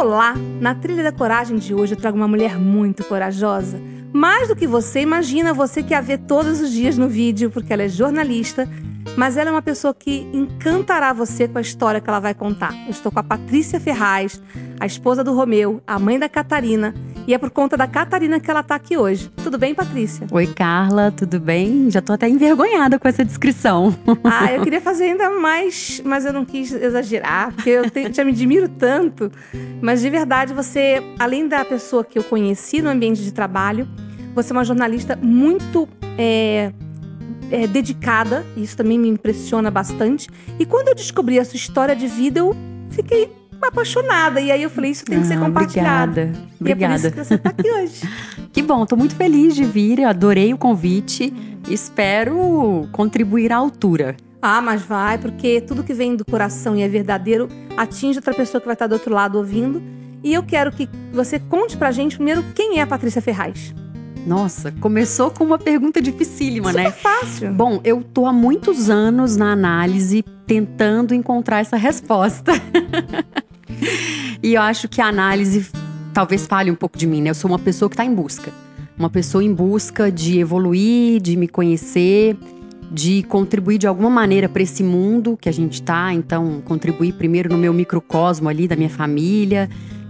Olá! Na Trilha da Coragem de hoje eu trago uma mulher muito corajosa. Mais do que você imagina, você que a vê todos os dias no vídeo, porque ela é jornalista, mas ela é uma pessoa que encantará você com a história que ela vai contar. Eu estou com a Patrícia Ferraz, a esposa do Romeu, a mãe da Catarina, e é por conta da Catarina que ela está aqui hoje. Tudo bem, Patrícia? Oi, Carla, tudo bem? Já estou até envergonhada com essa descrição. Ah, eu queria fazer ainda mais, mas eu não quis exagerar, porque eu te, já me admiro tanto. Mas de verdade, você, além da pessoa que eu conheci no ambiente de trabalho, você é uma jornalista muito é, é, dedicada, isso também me impressiona bastante. E quando eu descobri a sua história de vida, eu fiquei apaixonada. E aí eu falei, isso tem que ser ah, compartilhado. Obrigada. Obrigada. E é por isso que você está aqui hoje. que bom, estou muito feliz de vir, adorei o convite. Espero contribuir à altura. Ah, mas vai, porque tudo que vem do coração e é verdadeiro atinge outra pessoa que vai estar do outro lado ouvindo. E eu quero que você conte pra gente primeiro quem é a Patrícia Ferraz. Nossa, começou com uma pergunta dificílima, Super né? fácil. Bom, eu tô há muitos anos na análise tentando encontrar essa resposta. e eu acho que a análise talvez fale um pouco de mim, né? Eu sou uma pessoa que está em busca. Uma pessoa em busca de evoluir, de me conhecer, de contribuir de alguma maneira para esse mundo que a gente está. Então, contribuir primeiro no meu microcosmo ali da minha família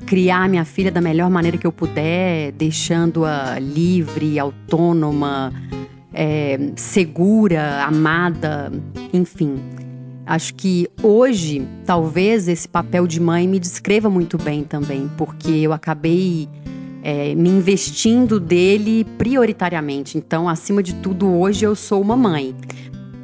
criar minha filha da melhor maneira que eu puder, deixando-a livre, autônoma, é, segura, amada, enfim. Acho que hoje, talvez esse papel de mãe me descreva muito bem também, porque eu acabei é, me investindo dele prioritariamente. Então, acima de tudo, hoje eu sou uma mãe.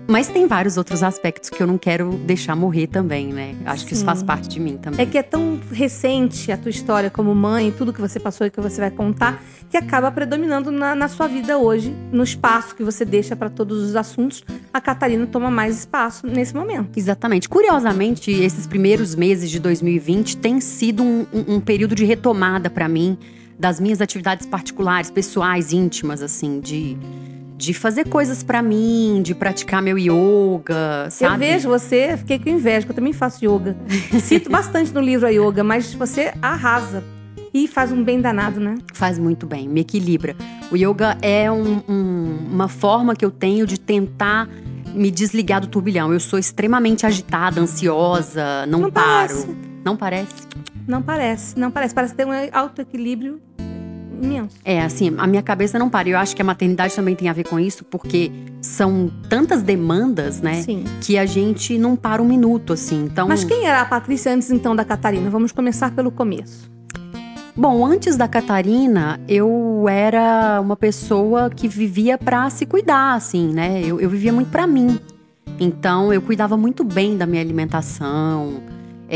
Mas tem vários outros aspectos que eu não quero deixar morrer também, né? Acho Sim. que isso faz parte de mim também. É que é tão recente a tua história como mãe, tudo que você passou e que você vai contar, que acaba predominando na, na sua vida hoje, no espaço que você deixa para todos os assuntos. A Catarina toma mais espaço nesse momento. Exatamente. Curiosamente, esses primeiros meses de 2020 tem sido um, um, um período de retomada para mim das minhas atividades particulares, pessoais, íntimas, assim, de de fazer coisas para mim, de praticar meu yoga, sabe? Eu vejo você, fiquei com inveja, que eu também faço yoga. Cito bastante no livro a yoga, mas você arrasa. E faz um bem danado, né? Faz muito bem, me equilibra. O yoga é um, um, uma forma que eu tenho de tentar me desligar do turbilhão. Eu sou extremamente agitada, ansiosa, não, não paro. Parece. Não parece? Não parece, não parece. Parece ter um alto equilíbrio imenso. É, assim, a minha cabeça não para. Eu acho que a maternidade também tem a ver com isso, porque são tantas demandas, né? Sim. Que a gente não para um minuto, assim. Então... Mas quem era a Patrícia antes, então, da Catarina? Vamos começar pelo começo. Bom, antes da Catarina, eu era uma pessoa que vivia para se cuidar, assim, né? Eu, eu vivia muito para mim. Então, eu cuidava muito bem da minha alimentação,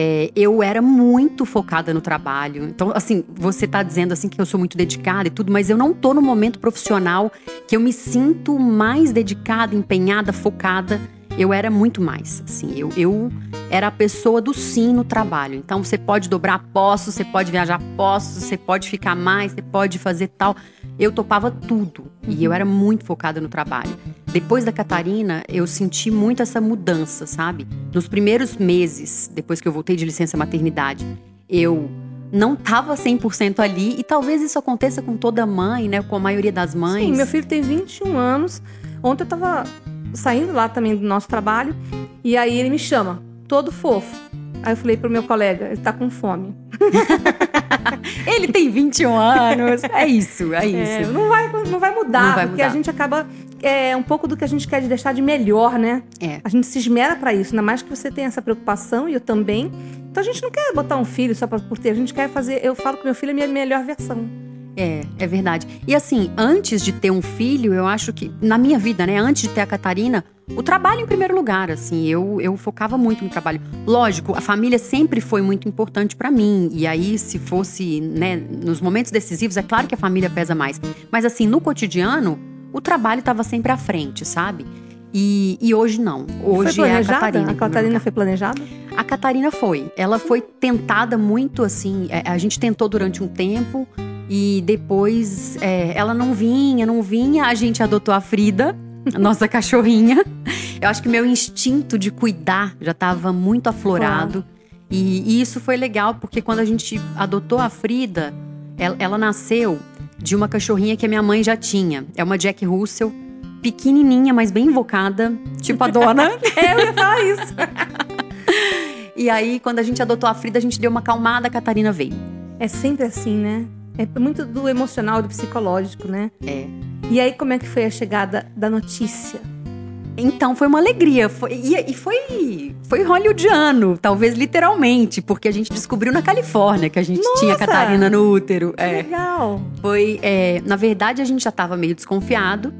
é, eu era muito focada no trabalho. Então, assim, você tá dizendo assim que eu sou muito dedicada e tudo, mas eu não tô no momento profissional que eu me sinto mais dedicada, empenhada, focada. Eu era muito mais, assim, eu, eu era a pessoa do sim no trabalho. Então, você pode dobrar postos, você pode viajar postos, você pode ficar mais, você pode fazer tal. Eu topava tudo e eu era muito focada no trabalho. Depois da Catarina, eu senti muito essa mudança, sabe? Nos primeiros meses, depois que eu voltei de licença maternidade, eu não estava 100% ali e talvez isso aconteça com toda mãe, né? Com a maioria das mães. Sim, meu filho tem 21 anos. Ontem eu estava saindo lá também do nosso trabalho e aí ele me chama, todo fofo. Aí eu falei pro meu colega, ele tá com fome. ele tem 21 anos. É isso, é, é isso. É, não, vai, não vai mudar, não vai porque mudar. a gente acaba. É um pouco do que a gente quer de deixar de melhor, né? É. A gente se esmera para isso, ainda mais que você tem essa preocupação e eu também. Então a gente não quer botar um filho só pra, por ter, a gente quer fazer. Eu falo que meu filho é a minha melhor versão. É, é verdade. E assim, antes de ter um filho, eu acho que, na minha vida, né, antes de ter a Catarina, o trabalho em primeiro lugar, assim, eu, eu focava muito no trabalho. Lógico, a família sempre foi muito importante para mim, e aí, se fosse, né, nos momentos decisivos, é claro que a família pesa mais. Mas assim, no cotidiano, o trabalho estava sempre à frente, sabe? E, e hoje não. Hoje é a Catarina. A Catarina foi planejada? A Catarina foi. Ela foi tentada muito assim. é, A gente tentou durante um tempo e depois é, ela não vinha, não vinha. A gente adotou a Frida, a nossa cachorrinha. Eu acho que meu instinto de cuidar já estava muito aflorado. E, e isso foi legal, porque quando a gente adotou a Frida, ela, ela nasceu de uma cachorrinha que a minha mãe já tinha. É uma Jack Russell, pequenininha, mas bem invocada, tipo a dona. É, eu ia falar isso. E aí, quando a gente adotou a Frida, a gente deu uma acalmada, a Catarina veio. É sempre assim, né? É muito do emocional, do psicológico, né? É. E aí, como é que foi a chegada da notícia? Então foi uma alegria. Foi, e, e foi, foi hollywoodiano, talvez literalmente, porque a gente descobriu na Califórnia que a gente tinha Nossa! Catarina no útero. Que É. legal. Foi, é, na verdade, a gente já estava meio desconfiado.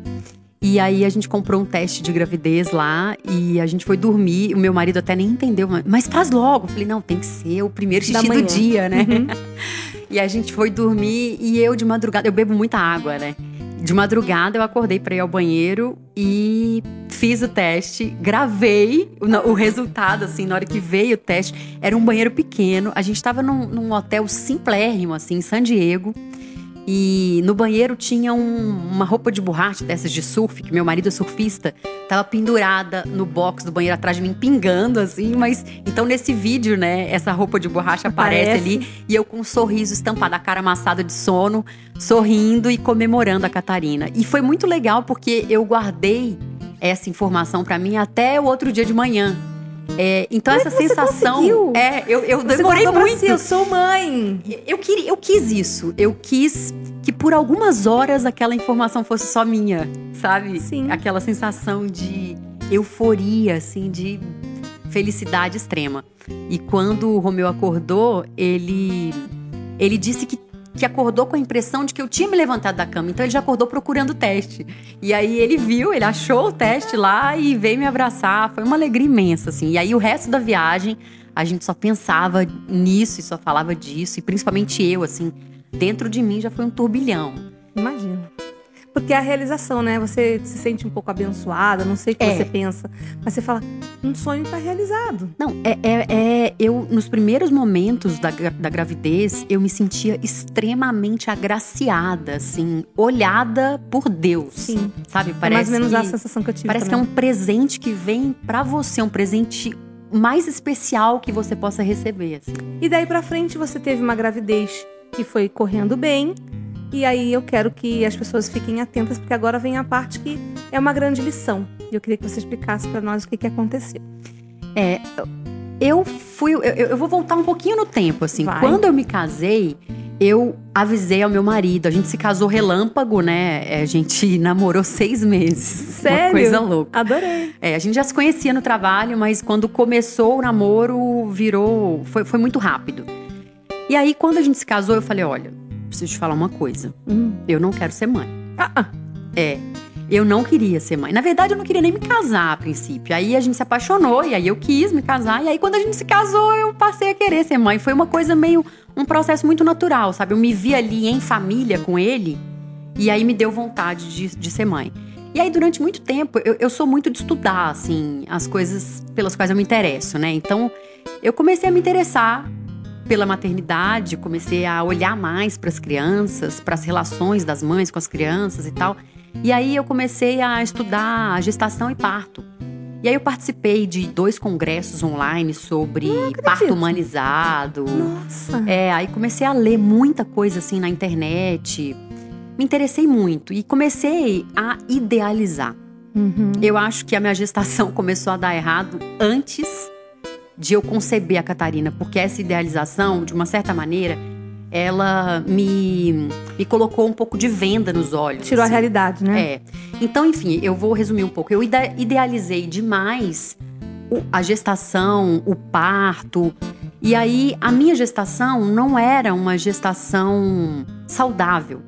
E aí a gente comprou um teste de gravidez lá e a gente foi dormir. O meu marido até nem entendeu, mas- faz logo. Eu falei, não, tem que ser o primeiro Da xixi do dia, né? Uhum. E a gente foi dormir e eu de madrugada, eu bebo muita água, né? De madrugada eu acordei pra ir ao banheiro e fiz o teste, gravei o, o resultado, assim, na hora que veio o teste. Era um banheiro pequeno, a gente tava num, num hotel simplérrimo, assim, em San Diego. E no banheiro tinha um- uma roupa de borracha dessas de surf, que meu marido é surfista, tava pendurada no box do banheiro atrás de mim, pingando, assim, mas. Então nesse vídeo, né, essa roupa de borracha aparece, Aparece. ali e eu com um sorriso estampado, a cara amassada de sono, sorrindo e comemorando a Catarina. E foi muito legal porque eu guardei essa informação pra mim até o outro dia de manhã. É, então é essa você sensação. conseguiu? É, eu, eu Você demorei muito. si, eu sou mãe. Eu, queria, eu quis isso. Eu quis que por algumas horas aquela informação fosse só minha, sabe? Sim. Aquela sensação de euforia, assim, de felicidade extrema. E quando o Romeu acordou, ele, ele disse que, que acordou com a impressão de que eu tinha me levantado da cama. Então ele já acordou procurando o teste. E aí ele viu, ele achou o teste lá e veio me abraçar. Foi uma alegria imensa, assim. E aí o resto da viagem, a gente só pensava nisso e só falava disso. E principalmente eu, assim, dentro de mim já foi um turbilhão. Imagina. Porque é a realização, né? Você se sente um pouco abençoada, não sei o que É. você pensa. Mas você fala, um sonho tá realizado. Não, é, é, é- eu nos primeiros momentos da, da gravidez, eu me sentia extremamente agraciada, assim, olhada por Deus. Sim. Sabe? é Parece mais ou menos que, a sensação que eu tive parece que é também. um presente que vem pra você, um presente mais especial que você possa receber. assim. E daí pra frente você teve uma gravidez que foi correndo bem. E aí eu quero que as pessoas fiquem atentas, porque agora vem a parte que é uma grande lição. E eu queria que você explicasse pra nós o que, que aconteceu. É, eu fui. Eu, eu vou voltar um pouquinho no tempo, assim. Vai. Quando eu me casei, eu avisei ao meu marido. A gente se casou relâmpago, né? É, A gente namorou seis meses. Uma Sério? coisa louca. Adorei. É, a gente já se conhecia no trabalho, mas quando começou o namoro, virou. Foi, foi muito rápido. E aí, quando a gente se casou, eu falei: olha, preciso te falar uma coisa. Hum. Eu não quero ser mãe. Ah, ah. É. Eu não queria ser mãe. Na verdade, eu não queria nem me casar a princípio. Aí a gente se apaixonou e aí eu quis me casar. E aí, quando a gente se casou, eu passei a querer ser mãe. Foi uma coisa meio. um processo muito natural, sabe? Eu me vi ali em família com ele e aí me deu vontade de, de ser mãe. E aí, durante muito tempo, eu, eu sou muito de estudar, assim, as coisas pelas quais eu me interesso, né? Então, eu comecei a me interessar pela maternidade, comecei a olhar mais para as crianças, para as relações das mães com as crianças e tal. E aí eu comecei a estudar a gestação e parto. E aí eu participei de dois congressos online sobre parto humanizado. Nossa. É, aí comecei a ler muita coisa assim na internet. Me interessei muito e comecei a idealizar. Uhum. Eu acho que a minha gestação começou a dar errado antes de eu conceber a Catarina, porque essa idealização, de uma certa maneira, ela me, me colocou um pouco de venda nos olhos. Tirou a assim. realidade, né? É. Então, enfim, eu vou resumir um pouco. Eu ide- idealizei demais a gestação, o parto. E aí, a minha gestação não era uma gestação saudável.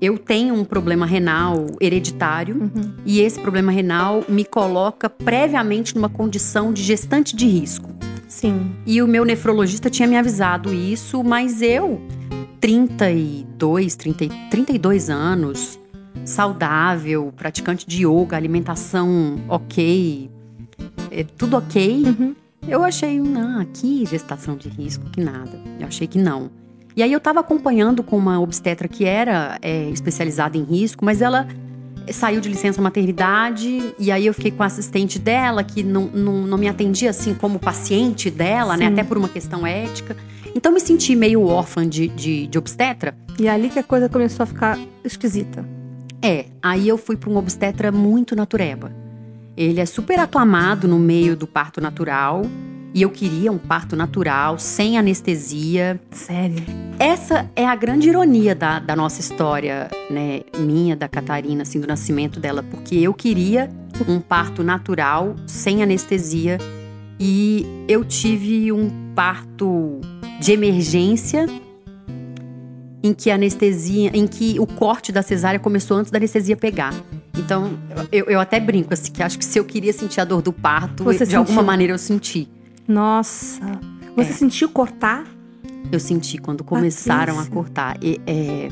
Eu tenho um problema renal hereditário uhum. e esse problema renal me coloca previamente numa condição de gestante de risco. Sim. E o meu nefrologista tinha me avisado isso, mas eu, 32, 30, 32 anos, saudável, praticante de yoga, alimentação ok, é, tudo ok. Uhum. Eu achei, não, que gestação de risco, que nada. Eu achei que não. E aí eu estava acompanhando com uma obstetra que era é, especializada em risco, mas ela saiu de licença maternidade e aí eu fiquei com a assistente dela que não, não, não me atendia assim como paciente dela, né? Sim. né? Até por uma questão ética. Então me senti meio órfã de, de, de obstetra. E é ali que a coisa começou a ficar esquisita. É, aí eu fui para um obstetra muito natureba. Ele é super aclamado no meio do parto natural. E eu queria um parto natural, sem anestesia. Sério? Essa é a grande ironia da, da nossa história, né? Minha, da Catarina, assim, do nascimento dela. Porque eu queria um parto natural, sem anestesia. E eu tive um parto de emergência em que a anestesia, em que o corte da cesárea começou antes da anestesia pegar. Então, eu, eu até brinco assim, que acho que se eu queria sentir a dor do parto, Você de sentiu? alguma maneira eu senti. Nossa. Você é. sentiu cortar? Eu senti quando começaram a cortar. E, é,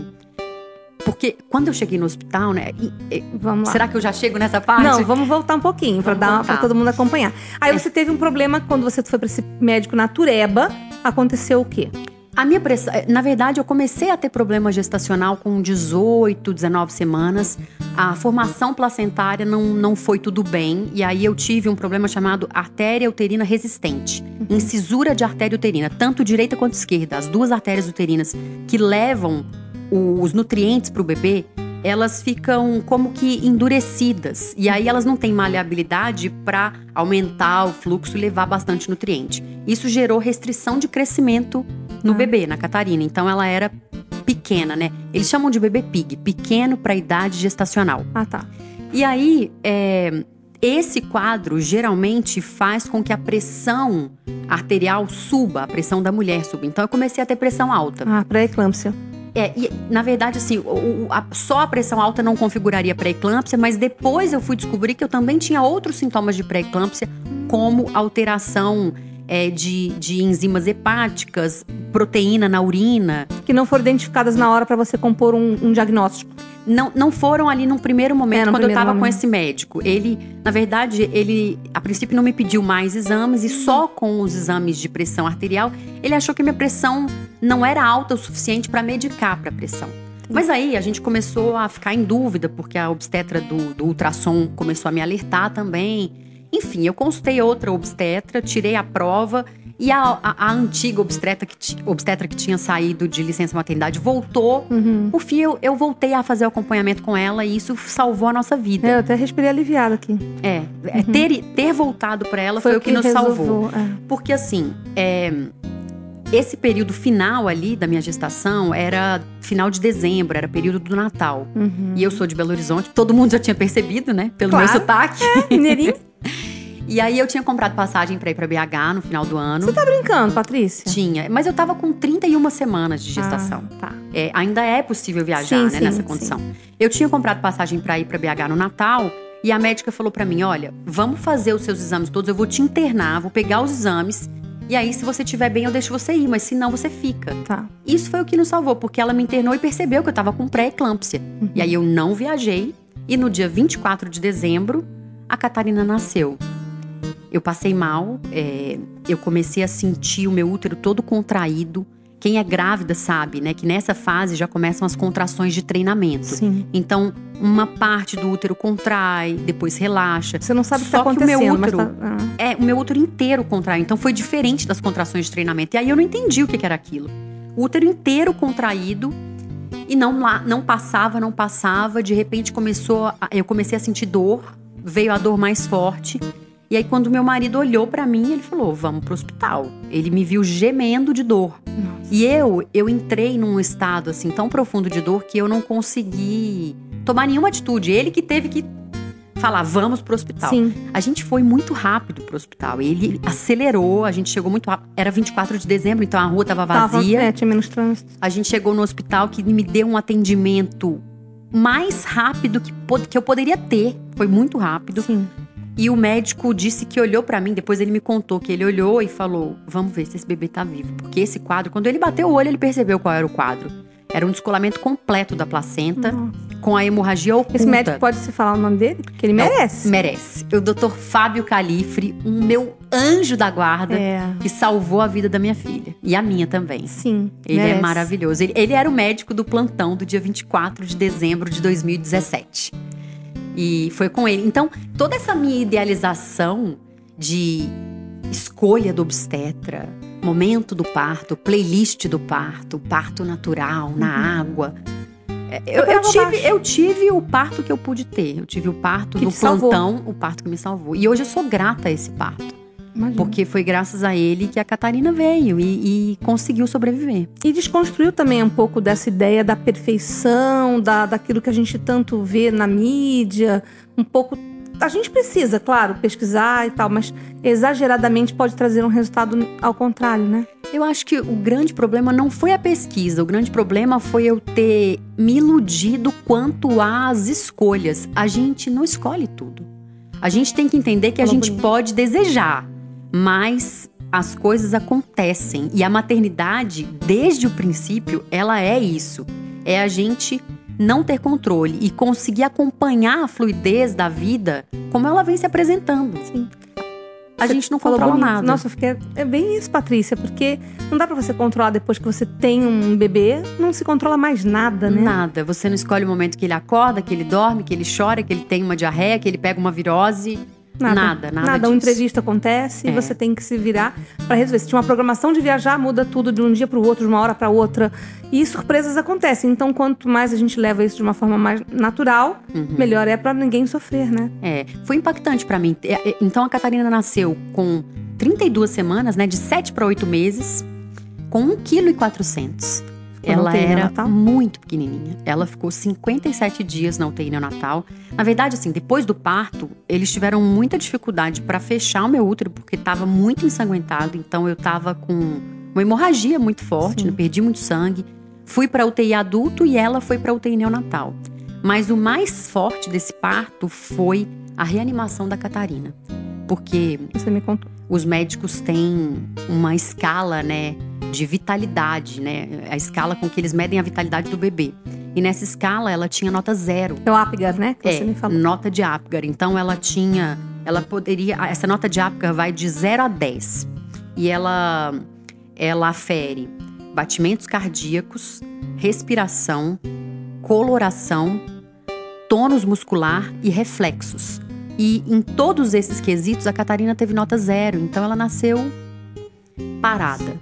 porque quando eu cheguei no hospital, né? E, e, vamos lá. Será que eu já chego nessa parte? Não, vamos voltar um pouquinho para dar para todo mundo acompanhar. Aí é. você teve um problema quando você foi para esse médico natureba. Aconteceu o quê? A minha pressão, eh, na verdade, eu comecei a ter problema gestacional com 18, 19 semanas. A formação placentária não, não foi tudo bem. E aí eu tive um problema chamado artéria uterina resistente. Incisura de artéria uterina, tanto direita quanto esquerda. As duas artérias uterinas que levam os nutrientes para o bebê, elas ficam como que endurecidas. E aí elas não têm maleabilidade para aumentar o fluxo e levar bastante nutriente. Isso gerou restrição de crescimento no ah. bebê, na Catarina. Então ela era pequena, né? Eles chamam de bebê pig, pequeno para idade gestacional. Ah, tá. E aí, é, esse quadro geralmente faz com que a pressão arterial suba, a pressão da mulher suba. Então eu comecei a ter pressão alta. Ah, pré-eclâmpsia. É, e na verdade, assim, o, a, só a pressão alta não configuraria pré-eclâmpsia, mas depois eu fui descobrir que eu também tinha outros sintomas de pré-eclâmpsia, como alteração é, de, de enzimas hepáticas, proteína na urina. Que não foram identificadas na hora para você compor um, um, diagnóstico. Não, não foram ali no primeiro momento, é, quando primeiro eu estava com esse médico. Ele, na verdade, ele a princípio não me pediu mais exames e só com os exames de pressão arterial, ele achou que minha pressão não era alta o suficiente para medicar para pressão. Mas aí a gente começou a ficar em dúvida, porque a obstetra do, do ultrassom começou a me alertar também. Enfim, eu consultei outra obstetra, tirei a prova e a, a, a antiga obstetra que, obstetra que tinha saído de licença maternidade voltou. Uhum. Por fim, eu, eu voltei a fazer o acompanhamento com ela e isso salvou a nossa vida. Eu até respirei aliviada aqui. É, é uhum. ter, ter voltado para ela foi, foi, o que, que nos resolvou. salvou. É. Porque assim, é, esse período final ali da minha gestação era final de dezembro, era período do Natal. Uhum. E eu sou de Belo Horizonte, todo mundo já tinha percebido, né? Pelo claro. meu sotaque. É, mineirinho. E aí eu tinha comprado passagem para ir para BH no final do ano. Você tá brincando, Patrícia? Tinha, mas eu tava com 31 semanas de gestação. Ah, tá. É, ainda é possível viajar, sim, né, sim, nessa condição. Sim. Eu tinha comprado passagem para ir para BH no Natal e a médica falou para mim: "Olha, vamos fazer os seus exames todos, eu vou te internar, vou pegar os exames e aí, se você estiver bem, eu deixo você ir, mas se não, você fica. Tá. Isso foi o que nos salvou, porque ela me internou e percebeu que eu tava com pré-eclâmpsia. Uhum. E aí eu não viajei. E no dia 24 de dezembro, a Catarina nasceu. Eu passei mal, é, eu comecei a sentir o meu útero todo contraído. Quem é grávida sabe, né, que nessa fase já começam as contrações de treinamento. Sim. Então, uma parte do útero contrai, depois relaxa. Você não sabe o que está acontecendo. Que o meu útero, tá... ah. é, o meu útero inteiro contrai. Então, foi diferente das contrações de treinamento. E aí eu não entendi o que, que era aquilo. O útero inteiro contraído e não lá, não passava, não passava. De repente começou, a, eu comecei a sentir dor. Veio a dor mais forte. E aí, quando meu marido olhou para mim, ele falou: Vamos pro hospital. Ele me viu gemendo de dor. Nossa. E eu, eu entrei num estado assim tão profundo de dor que eu não consegui tomar nenhuma atitude. Ele que teve que falar: Vamos pro hospital. Sim. A gente foi muito rápido pro hospital. Ele acelerou, a gente chegou muito rápido. Era 24 de dezembro, então a rua tava vazia. Tava, é, tinha menos trânsito. A gente chegou no hospital que me deu um atendimento mais rápido que, que eu poderia ter. Foi muito rápido. Sim. E o médico disse que olhou para mim, depois ele me contou que ele olhou e falou: "Vamos ver se esse bebê tá vivo". Porque esse quadro, quando ele bateu o olho, ele percebeu qual era o quadro. Era um descolamento completo da placenta, com a hemorragia oculta. Esse médico pode se falar o nome dele? Porque ele Não, merece. Merece. O doutor Fábio Califre, um meu anjo da guarda, É. que salvou a vida da minha filha. E a minha também. Sim. Ele merece. é maravilhoso. Ele, ele era o médico do plantão do dia 24 de dezembro de 2017. E foi com ele. Então, toda essa minha idealização de escolha do obstetra, momento do parto, playlist do parto, parto natural, na água. É, Eu, eu tive, eu tive o parto que eu pude ter. Eu tive o parto Que do te salvou. plantão, o parto que me salvou. E hoje eu sou grata a esse parto. Imagina. Porque foi graças a ele que a Catarina veio e, e conseguiu sobreviver. E desconstruiu também um pouco dessa ideia da perfeição, da, daquilo que a gente tanto vê na mídia, um pouco. A gente precisa, claro, pesquisar e tal, mas exageradamente pode trazer um resultado ao contrário, né? Eu acho que o grande problema não foi a pesquisa, o grande problema foi eu ter me iludido quanto às escolhas. A gente não escolhe tudo. A gente tem que entender que a gente pode desejar, mas as coisas acontecem. E a maternidade, desde o princípio, ela é isso. É a gente não ter controle e conseguir acompanhar a fluidez da vida como ela vem se apresentando. Sim. A Você gente não controla bonito. nada. Nossa, eu fiquei. É bem isso, Patrícia, porque não dá pra você controlar depois que você tem um bebê, não se controla mais nada, né? Nada. Você não escolhe o momento que ele acorda, que ele dorme, que ele chora, que ele tem uma diarreia, que ele pega uma virose. Nada, nada Nada, um disso. imprevisto acontece e É. você tem que se virar pra resolver. Se tinha uma programação de viajar, muda tudo de um dia pro outro, de uma hora pra outra. E surpresas acontecem. Então, quanto mais a gente leva isso de uma forma mais natural, Uhum. melhor é pra ninguém sofrer, né? É, foi impactante pra mim. É, é, Então a Catarina nasceu com 32 semanas, né, de 7 para 8 meses, com 1,4 kg. Na Ela UTI era neonatal? muito pequenininha. Ela ficou 57 dias na UTI neonatal. Na verdade, assim, depois do parto, eles tiveram muita dificuldade pra fechar o meu útero porque estava muito ensanguentado. Então eu tava com uma hemorragia muito forte, né, perdi muito sangue. Fui pra UTI adulto e ela foi pra UTI neonatal. Mas o mais forte desse parto foi a reanimação da Catarina. Porque Você me contou. os médicos têm uma escala, né, de vitalidade, né? A escala com que eles medem a vitalidade do bebê. E nessa escala ela tinha nota zero. É o Apgar, né? Que você É, me falou. nota de Apgar. Então ela tinha, ela poderia, essa nota de Apgar vai de 0 a 10. E ela ela afere batimentos cardíacos, respiração, coloração, tônus muscular e reflexos. E em todos esses quesitos a Catarina teve nota zero, então ela nasceu parada,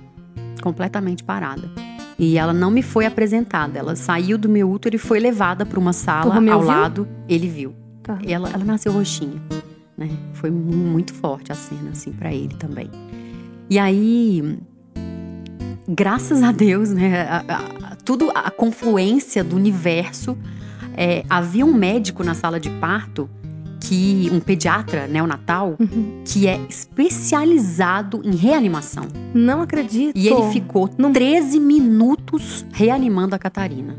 completamente parada. E ela não me foi apresentada. Ela saiu do meu útero e foi levada para uma sala ao viu? lado. Ele viu. Tá. E ela, ela nasceu roxinha, né? Foi mu- muito forte a cena, assim, para ele também. E aí, graças a Deus, né? a- a- a- tudo, a confluência do universo. é, havia um médico na sala de parto, que um pediatra neonatal, Uhum. que é especializado em reanimação. Não acredito. E ele ficou Não- 13 minutos reanimando a Catarina.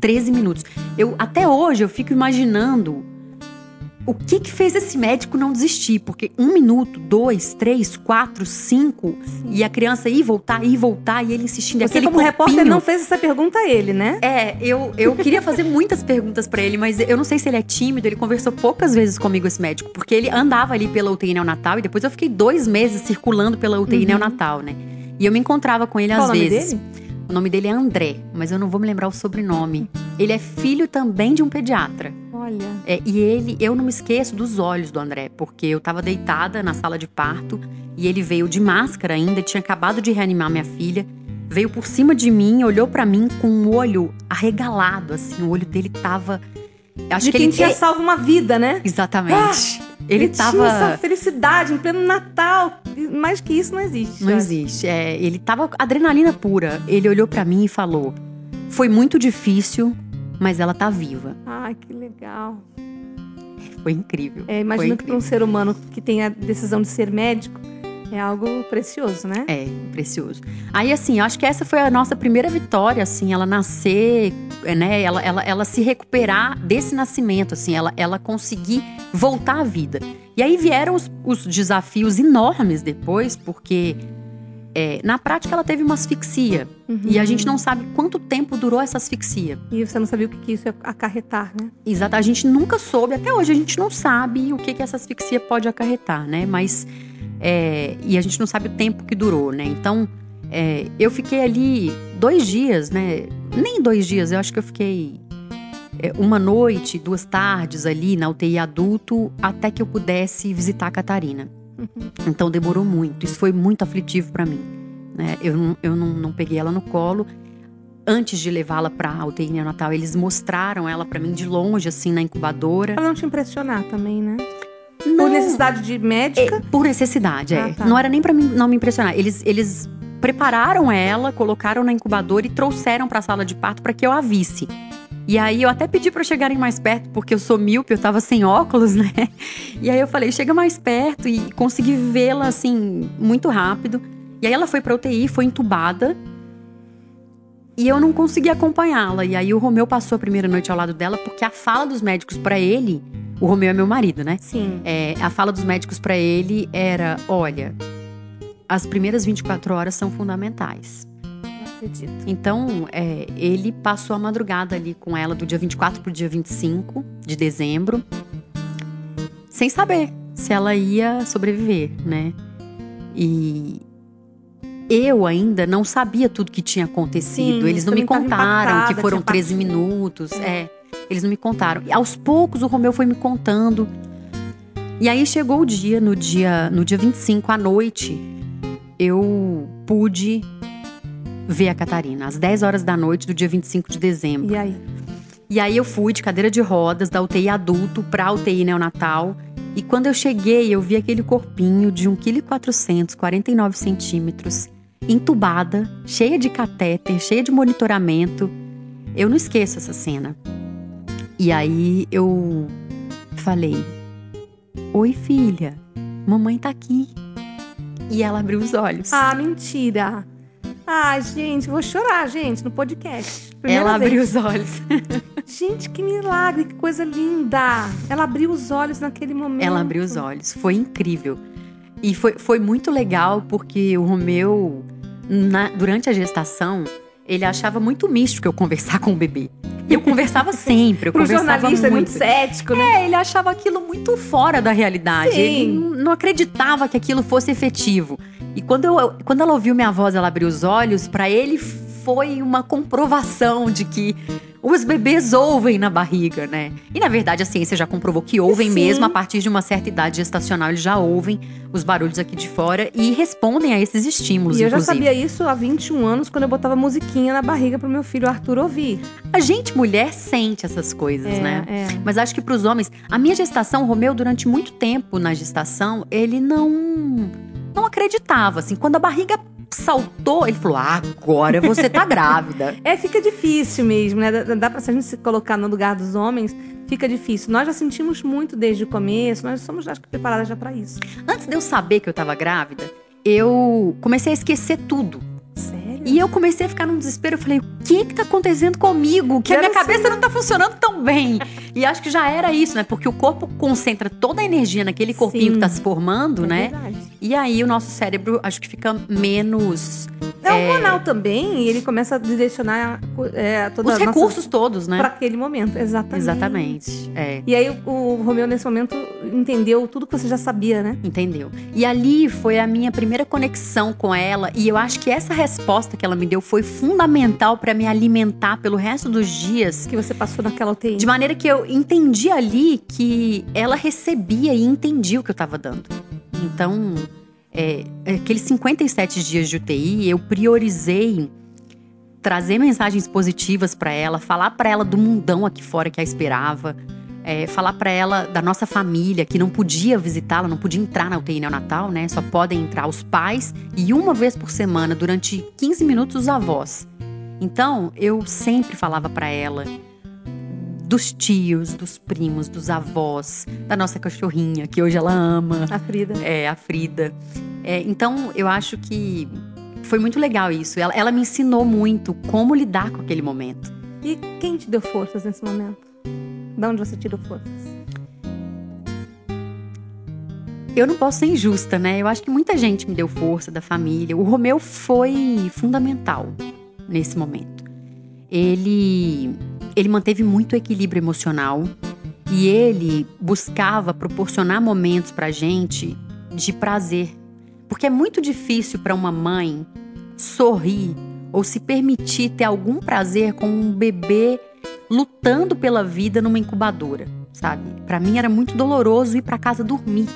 13 minutos. Eu até hoje eu fico imaginando o que que fez esse médico não desistir, porque um minuto, dois, três, quatro, cinco e a criança ir voltar, ir voltar e ele insistindo. Você, como repórter, corpinho- não fez essa pergunta a ele, né? é, eu, eu queria fazer muitas perguntas pra ele, mas eu não sei se ele é tímido. Ele conversou poucas vezes comigo, esse médico, porque ele andava ali pela UTI neonatal e depois eu fiquei dois meses circulando pela UTI Uhum. neonatal, né? E eu me encontrava com ele Qual às vezes. dele? O nome dele é André, mas eu não vou me lembrar o sobrenome. Ele é filho também de um pediatra. Olha. É, e ele, eu não me esqueço dos olhos do André, porque eu tava deitada na sala de parto e ele veio de máscara ainda, tinha acabado de reanimar minha filha, veio por cima de mim, olhou pra mim com o olho arregalado, assim, o olho dele tava. Acho de que quem ele. tinha é- salvo uma vida, né? Exatamente. Ele tinha tava. essa felicidade em pleno Natal. Mais que isso não existe. Não eu existe. É, ele tava adrenalina pura. Ele olhou pra mim e falou: Foi muito difícil, mas ela tá viva. Ai, que legal. Foi incrível. É, imagino Foi que para um incrível. ser humano que tem a decisão de ser médico, É algo precioso, né? É, precioso. Aí, assim, acho que essa foi a nossa primeira vitória, assim, ela nascer, né? Ela, ela, ela se recuperar desse nascimento, assim, ela, ela conseguir voltar à vida. E aí vieram os, os desafios enormes depois, porque é, na prática ela teve uma asfixia. Uhum. E a gente não sabe quanto tempo durou essa asfixia. E você não sabia o que, que isso ia acarretar, né? Exato, a gente nunca soube, até hoje a gente não sabe o que, que essa asfixia pode acarretar, né? Mas é, e a gente não sabe o tempo que durou, né? Então, é, eu fiquei ali dois dias, né? Nem dois dias, eu acho que eu fiquei é, uma noite, duas tardes ali na UTI adulto, até que eu pudesse visitar a Catarina. Então demorou muito. Isso foi muito aflitivo para mim. Né? Eu, eu não, não peguei ela no colo antes de levá-la para UTI neonatal, eles mostraram ela para mim de longe, assim, na incubadora. Pra não te impressionar também, né? Não, por necessidade de médica? É, por necessidade, é. ah, é. Tá. Não era nem para mim não me impressionar. Eles, eles prepararam ela, colocaram na incubadora e trouxeram para a sala de parto para que eu a visse. E aí eu até pedi para chegarem mais perto, porque eu sou míope, eu tava sem óculos, né? E aí eu falei, chega mais perto e consegui vê-la assim muito rápido. E aí ela foi para UTI, foi entubada. E eu não consegui acompanhá-la. E aí o Romeu passou a primeira noite ao lado dela, porque a fala dos médicos para ele o Romeu é meu marido, né? Sim. É, a fala dos médicos para ele era: olha, as primeiras 24 horas são fundamentais. Acredito. Então, é, ele passou a madrugada ali com ela do dia 24 pro dia 25 de dezembro, sem saber se ela ia sobreviver, né? E eu ainda não sabia tudo que tinha acontecido. Sim, Eles não me contaram que foram 13 minutos. É. é. Eles não me contaram. E aos poucos o Romeu foi me contando. E aí chegou o dia, no dia, no dia 25 à noite, eu pude ver a Catarina, às 10 horas da noite do dia 25 de dezembro. E aí? E aí eu fui de cadeira de rodas da UTI adulto para UTI neonatal. E quando eu cheguei, eu vi aquele corpinho de 1,4 kg, 49 centímetros, entubada, cheia de catéter, cheia de monitoramento. Eu não esqueço essa cena. E aí eu falei: Oi, filha, mamãe tá aqui. E ela abriu os olhos. Ah, mentira. Ah, gente, vou chorar, gente, no podcast. Primeira ela vez. abriu os olhos. gente, que milagre, que coisa linda. Ela abriu os olhos naquele momento. Ela abriu os olhos. Foi incrível. E foi, foi muito legal porque o Romeu, na, durante a gestação, ele achava muito místico eu conversar com o bebê. E eu conversava sempre, eu conversava jornalista muito. é muito cético, né? É, ele achava aquilo muito fora da realidade. Sim. Ele não acreditava que aquilo fosse efetivo. E quando, eu, quando ela ouviu minha voz, ela abriu os olhos, para ele foi uma comprovação de que os bebês ouvem na barriga, né? E na verdade a ciência já comprovou que ouvem Sim. mesmo a partir de uma certa idade gestacional, eles já ouvem os barulhos aqui de fora e respondem a esses estímulos. E eu inclusive. já sabia isso há 21 anos quando eu botava musiquinha na barriga pro meu filho Arthur ouvir. A gente, mulher, sente essas coisas, é, né? É. Mas acho que para os homens, a minha gestação, o Romeu, durante muito tempo na gestação, ele não não acreditava, assim, quando a barriga saltou, ele falou: ah, agora você tá grávida. é, fica difícil mesmo, né? Dá, dá pra se a gente se colocar no lugar dos homens, fica difícil. Nós já sentimos muito desde o começo, nós somos acho que preparadas já para isso. Antes de eu saber que eu tava grávida, eu comecei a esquecer tudo. Sério? E eu comecei a ficar num desespero. Eu falei, o que que tá acontecendo comigo? Que a minha cabeça não tá funcionando tão bem. e acho que já era isso, né? Porque o corpo concentra toda a energia naquele corpinho Sim. que tá se formando, é né? Verdade. E aí o nosso cérebro acho que fica menos. É hormonal também, e ele começa a direcionar é, toda Os recursos todos, né? Para aquele momento, exatamente. Exatamente. É. E aí o, o Romeu, nesse momento, entendeu tudo que você já sabia, né? Entendeu. E ali foi a minha primeira conexão com ela. E eu acho que essa resposta que ela me deu foi fundamental para me alimentar pelo resto dos dias. Que você passou naquela UTI. De maneira que eu entendi ali que ela recebia e entendia o que eu estava dando. Então, é, aqueles 57 dias de UTI, eu priorizei trazer mensagens positivas para ela, falar para ela do mundão aqui fora que a esperava, é, falar para ela da nossa família que não podia visitá-la, não podia entrar na UTI neonatal, né? Só podem entrar os pais e uma vez por semana, durante 15 minutos, os avós. Então, eu sempre falava para ela dos tios, dos primos, dos avós, da nossa cachorrinha, que hoje ela ama. A Frida. É, a Frida. É, então, eu acho que foi muito legal isso. Ela, ela me ensinou muito como lidar com aquele momento. E quem te deu forças nesse momento? De onde você tirou forças? Eu não posso ser injusta, né? Eu acho que muita gente me deu força da família. O Romeu foi fundamental nesse momento. Ele ele manteve muito equilíbrio emocional e ele buscava proporcionar momentos pra gente de prazer. Porque é muito difícil para uma mãe sorrir ou se permitir ter algum prazer com um bebê lutando pela vida numa incubadora, sabe? Para mim era muito doloroso ir para casa dormir.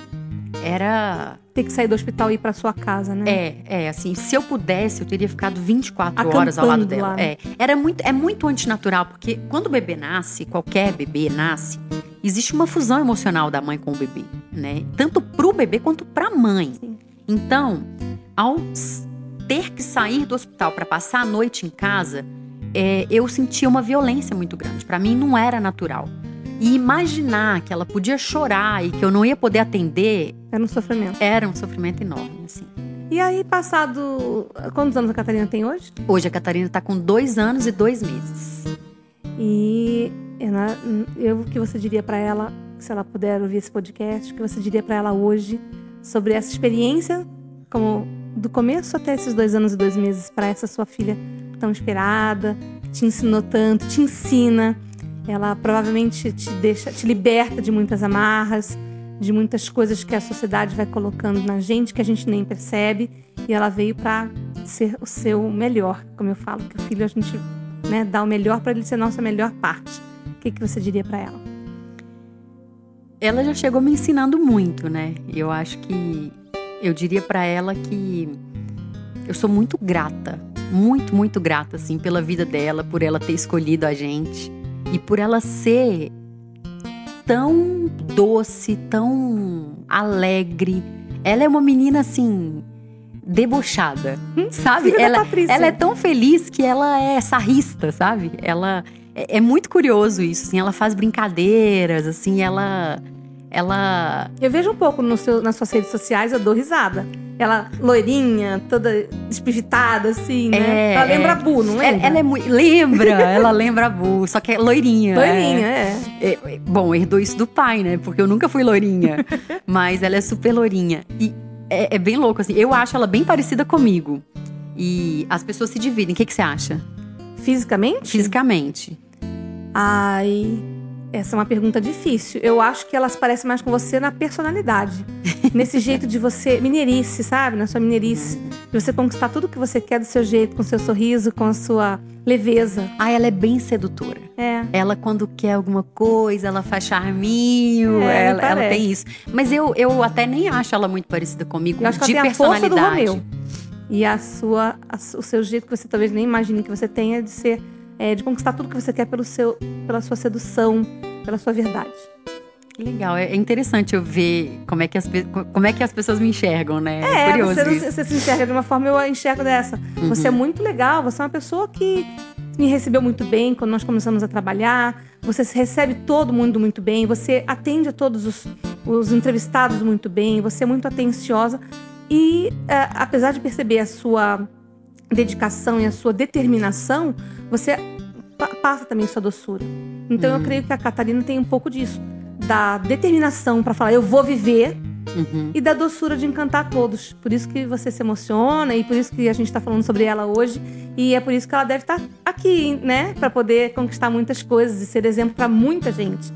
Era ter que sair do hospital e ir para sua casa, né? É, é, assim, se eu pudesse, eu teria ficado 24 Acampando horas ao lado dela. Lá. É, era muito, é muito antinatural, porque quando o bebê nasce, qualquer bebê nasce, existe uma fusão emocional da mãe com o bebê, né? Tanto pro bebê quanto pra mãe. Sim. Então, ao ter que sair do hospital para passar a noite em casa, é, eu sentia uma violência muito grande. Para mim não era natural. E imaginar que ela podia chorar e que eu não ia poder atender. Era um sofrimento. Era um sofrimento enorme, assim. E aí, passado. Quantos anos a Catarina tem hoje? Hoje a Catarina está com dois anos e dois meses. E eu, o que você diria para ela, se ela puder ouvir esse podcast, o que você diria para ela hoje sobre essa experiência, como do começo até esses dois anos e dois meses, para essa sua filha tão esperada, que te ensinou tanto, te ensina ela provavelmente te deixa, te liberta de muitas amarras, de muitas coisas que a sociedade vai colocando na gente que a gente nem percebe. E ela veio para ser o seu melhor, como eu falo, que o filho a gente né, dá o melhor para ele ser a nossa melhor parte. O que, que você diria para ela? Ela já chegou me ensinando muito, né? Eu acho que eu diria para ela que eu sou muito grata, muito, muito grata assim pela vida dela, por ela ter escolhido a gente e por ela ser tão doce, tão alegre. Ela é uma menina assim debochada, hum, sabe? Ela, ela é tão feliz que ela é sarrista, sabe? Ela é, é, muito curioso isso, assim, ela faz brincadeiras, assim, ela ela Eu vejo um pouco no seu, nas suas redes sociais, eu dou risada. Ela loirinha, toda despigitada, assim, né? É, ela lembra é. a Bu, não lembra? Ela, ela é muito. Lembra, ela lembra a Bu, só que é loirinha. Loirinha, é. é. é. Bom, herdou isso do pai, né? Porque eu nunca fui loirinha. mas ela é super loirinha. E é, é, bem louco, assim. Eu acho ela bem parecida comigo. E as pessoas se dividem. O que, que você acha? Fisicamente? Fisicamente. Ai. Essa é uma pergunta difícil. Eu acho que elas parecem mais com você na personalidade. Nesse jeito de você. Mineirice, sabe? Na sua mineirice. De você conquistar tudo que você quer do seu jeito, com o seu sorriso, com a sua leveza. Ah, ela é bem sedutora. É. Ela, quando quer alguma coisa, ela faz charminho. É, ela, ela, tem isso. Mas eu, eu até nem acho ela muito parecida comigo. Eu acho de que ela personalidade. Tem a força do Romeu. E a sua, a, o seu jeito que você talvez nem imagine que você tenha de ser é, de conquistar tudo que você quer pelo seu, pela sua sedução, pela sua verdade. Legal, é interessante eu ver como é que as, como é que as pessoas me enxergam, né? É, é curioso você, você, se enxerga de uma forma, eu enxergo dessa. Uhum. Você é muito legal, você é uma pessoa que me recebeu muito bem quando nós começamos a trabalhar. Você recebe todo mundo muito bem, você atende a todos os, os entrevistados muito bem, você é muito atenciosa. E é, apesar de perceber a sua dedicação e a sua determinação, você passa também sua doçura. Então uhum. eu creio que a Catarina tem um pouco disso, da determinação para falar eu vou viver uhum. e da doçura de encantar todos. Por isso que você se emociona e por isso que a gente está falando sobre ela hoje e é por isso que ela deve estar tá aqui, né, para poder conquistar muitas coisas e ser exemplo para muita gente,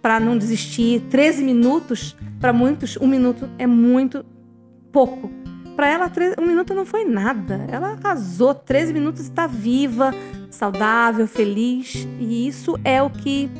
para não desistir. 13 minutos para muitos, um minuto é muito pouco para ela, um minuto não foi nada. Ela arrasou. 13 minutos está viva, saudável, feliz. E isso é o que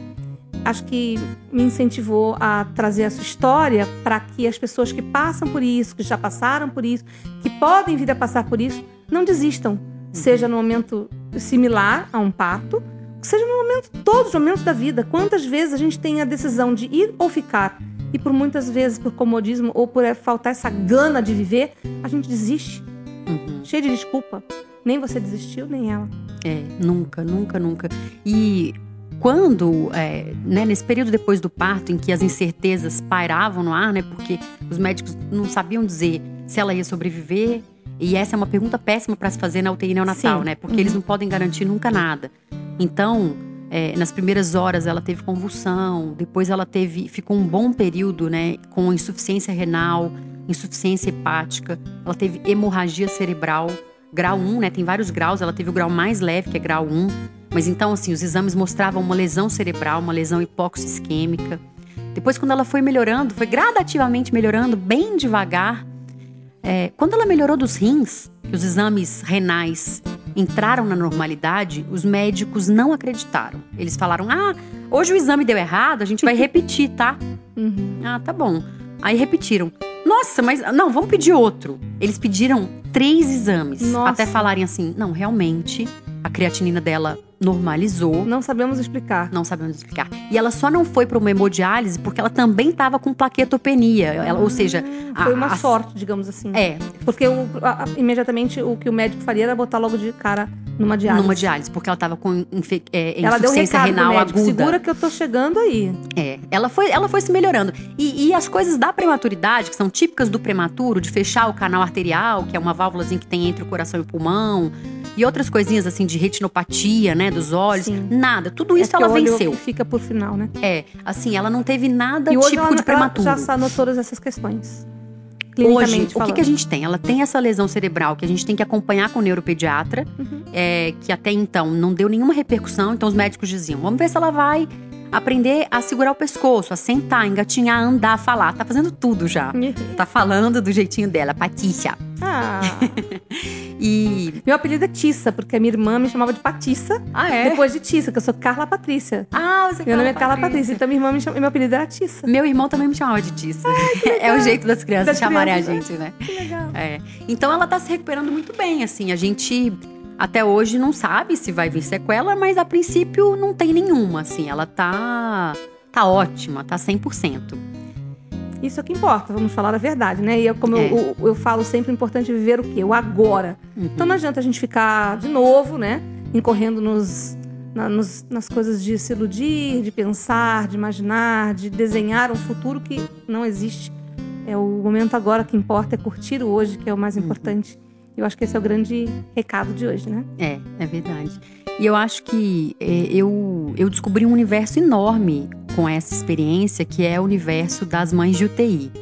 acho que me incentivou a trazer essa história para que as pessoas que passam por isso, que já passaram por isso, que podem vir a passar por isso, não desistam. Seja no momento similar a um parto, seja no momento, todos os momentos da vida. Quantas vezes a gente tem a decisão de ir ou ficar? E por muitas vezes, por comodismo ou por faltar essa gana de viver, a gente desiste. Uhum. Cheio de desculpa. Nem você desistiu, nem ela. É, nunca, nunca, nunca. E quando, é, né, nesse período depois do parto, em que as incertezas pairavam no ar, né, porque os médicos não sabiam dizer se ela ia sobreviver. E essa é uma pergunta péssima para se fazer na UTI neonatal, Sim. né? Porque eles não podem garantir nunca nada. Então, é, nas primeiras horas ela teve convulsão, depois ela teve, ficou um bom período, né, com insuficiência renal, insuficiência hepática, ela teve hemorragia cerebral, grau 1, né? Tem vários graus, ela teve o grau mais leve, que é grau 1. Mas então, assim, os exames mostravam uma lesão cerebral, uma lesão hipóxio-isquêmica. Depois, quando ela foi melhorando, foi gradativamente melhorando, bem devagar. É, quando ela melhorou dos rins, os exames renais entraram na normalidade, os médicos não acreditaram. Eles falaram: ah, hoje o exame deu errado, a gente vai repetir, tá? Uhum. Ah, tá bom. Aí repetiram. Nossa, mas não, vamos pedir outro. Eles pediram três exames Nossa. até falarem assim: não, realmente a creatinina dela normalizou. Não sabemos explicar. Não sabemos explicar. E ela só não foi para uma hemodiálise porque ela também estava com plaquetopenia. Ela- ou seja, a- Foi uma a- sorte, digamos assim. É, Porque o- a- a- imediatamente o que o médico faria era botar logo de cara numa diálise. numa diálise, porque ela estava com infe- é, Ela deu um insuficiência recado pro renal médico, aguda. segura que eu tô chegando aí. É, ela foi, ela foi se melhorando. E, e as coisas da prematuridade, que são típicas do prematuro, de fechar o canal arterial, que é uma válvulazinha que tem entre o coração e o pulmão, e outras coisinhas assim de retinopatia, né, dos olhos, Sim. nada, tudo isso É ela venceu. fica por final, né? É, assim, ela não teve nada E hoje típico ela, de ela prematuro. já sanou todas essas questões. Hoje, Clinicamente o que, falando. que a gente tem? Ela tem essa lesão cerebral que a gente tem que acompanhar com o neuropediatra, Uhum. é, que até então não deu nenhuma repercussão, então os médicos diziam: vamos ver se ela vai aprender a segurar o pescoço, a sentar, engatinhar, andar, falar. Tá fazendo tudo já. Tá falando do jeitinho dela, Patrícia. Ah, E. meu apelido é Tissa, porque a minha irmã me chamava de Patissa, Ah, é? depois de Tissa, que eu sou Carla Patrícia. Ah, você Meu nome é Carla Patrícia, então minha irmã me chama, meu apelido era Tissa. Meu irmão também me chamava de Tissa. é o jeito das crianças Das chamarem crianças, a gente, né? Que legal. É. Então ela tá se recuperando muito bem, assim. A gente até hoje não sabe se vai vir sequela, mas a princípio não tem nenhuma, assim. Ela tá tá ótima, tá 100%. Isso é o que importa, vamos falar a verdade, né? E eu, como É. eu, eu, eu falo sempre, é importante viver o quê? O agora. Uhum. Então não adianta a gente ficar de novo, né? Incorrendo nos, na- nos- nas coisas de se iludir, de pensar, de imaginar, de desenhar um futuro que não existe. É o momento agora que importa, é curtir o hoje, que é o mais Uhum. importante. Eu acho que esse é o grande recado de hoje, né? É, é verdade. E eu acho que é, eu, eu descobri um universo enorme com essa experiência, que é o universo das mães de UTI.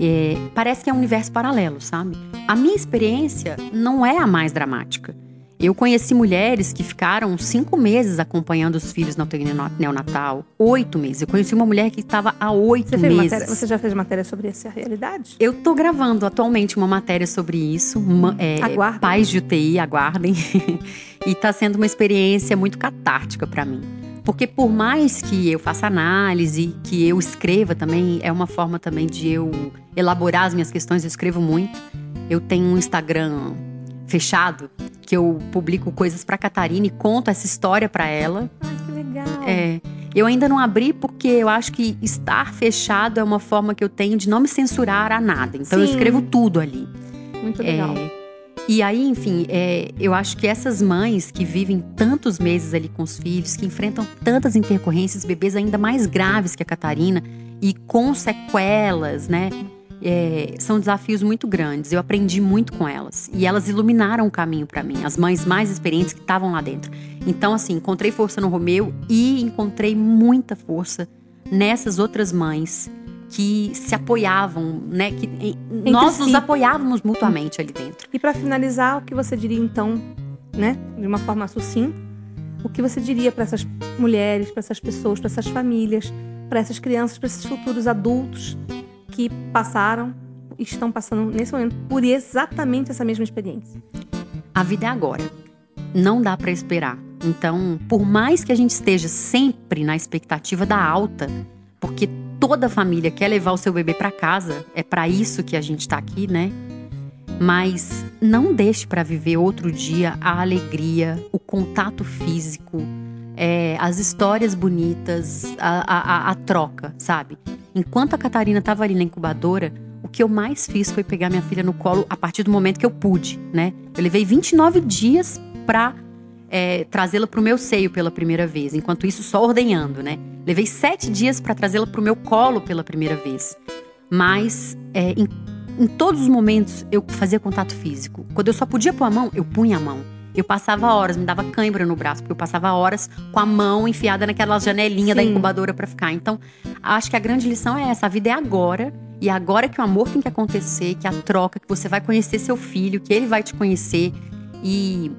É, parece que é um universo paralelo, sabe? A minha experiência não é a mais dramática. Eu conheci mulheres que ficaram cinco meses acompanhando os filhos na UTI neo- neonatal, oito meses. Eu conheci uma mulher que estava há oito Você, meses. matéria, você já fez matéria sobre essa realidade? Eu tô gravando atualmente uma matéria sobre isso. ma- é, Aguardem. pais de UTI, aguardem. e tá sendo uma experiência muito catártica para mim. Porque por mais que eu faça análise, que eu escreva também, é uma forma também de eu elaborar as minhas questões, eu escrevo muito. Eu tenho um Instagram fechado, que eu publico coisas pra Catarina e conto essa história pra ela. Ai, que legal. É, eu ainda não abri porque eu acho que estar fechado é uma forma que eu tenho de não me censurar a nada. Então eu Sim. escrevo tudo ali. Muito É, legal. e aí, enfim, é, eu acho que essas mães que vivem tantos meses ali com os filhos, que enfrentam tantas intercorrências, bebês ainda mais graves que a Catarina e com sequelas, né? É, são desafios muito grandes. Eu aprendi muito com elas e elas iluminaram o caminho para mim, as mães mais experientes que estavam lá dentro. Então, assim, encontrei força no Romeu e encontrei muita força nessas outras mães que se apoiavam, né? Que nós si. nos apoiávamos mutuamente ali dentro. E para finalizar, o que você diria então, né, de uma forma sucinta, o que você diria para essas mulheres, para essas pessoas, para essas famílias, para essas crianças, para esses futuros adultos que passaram e estão passando nesse momento por exatamente essa mesma experiência? A vida é agora. Não dá pra esperar. Então, por mais que a gente esteja sempre na expectativa da alta, porque toda família quer levar o seu bebê pra casa, é pra isso que a gente tá aqui, né? Mas não deixe pra viver outro dia a alegria, o contato físico, é, as histórias bonitas, a, a- a- troca, sabe? Enquanto a Catarina tava ali na incubadora, o que eu mais fiz foi pegar minha filha no colo a partir do momento que eu pude, né? Eu levei 29 dias pra é, trazê-la pro meu seio pela primeira vez. Enquanto isso, só ordenhando, né? Levei sete dias pra trazê-la pro meu colo pela primeira vez. Mas é, em- em todos os momentos eu fazia contato físico. Quando eu só podia pôr a mão, eu punha a mão. Eu passava horas, me dava cãibra no braço, porque eu passava horas com a mão enfiada naquela janelinha Sim. da incubadora para ficar. Então, acho que a grande lição é essa: a vida é agora. E é agora que o amor tem que acontecer, que a troca, que você vai conhecer seu filho, que ele vai te conhecer. E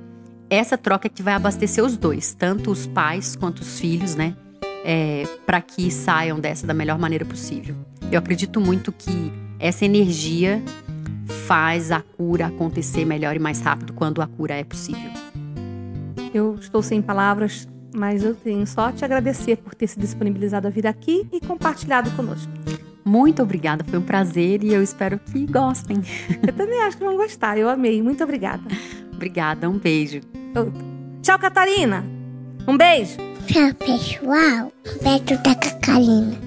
essa troca é que vai abastecer os dois, tanto os pais quanto os filhos, né? É, para que saiam dessa da melhor maneira possível. Eu acredito muito que essa energia faz a cura acontecer melhor e mais rápido quando a cura é possível. Eu estou sem palavras, mas eu tenho só a te agradecer por ter se disponibilizado a vir aqui e compartilhado conosco. Muito obrigada, foi um prazer e eu espero que gostem. Eu também acho que vão gostar, eu amei. Muito obrigada. obrigada, um beijo. Tchau, Catarina. Um beijo. Tchau, pessoal. Beto da Catarina.